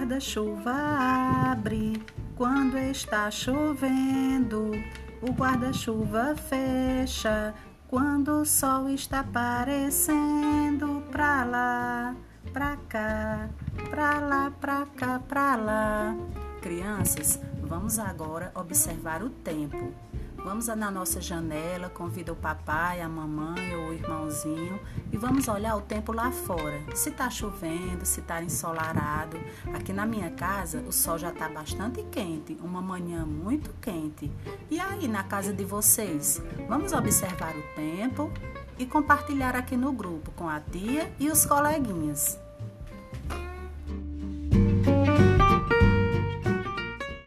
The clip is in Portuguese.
guarda-chuva abre quando está chovendo. O guarda-chuva fecha quando o sol está aparecendo. Pra lá, pra cá, pra lá, pra cá, pra lá. Crianças, vamos agora observar o tempo. Vamos na nossa janela, convida o papai, a mamãe e vamos olhar o tempo lá fora. Se está chovendo, se está ensolarado. Aqui na minha casa o sol já está bastante quente, uma manhã muito quente. E aí na casa de vocês? Vamos observar o tempo e compartilhar aqui no grupo com a tia e os coleguinhas.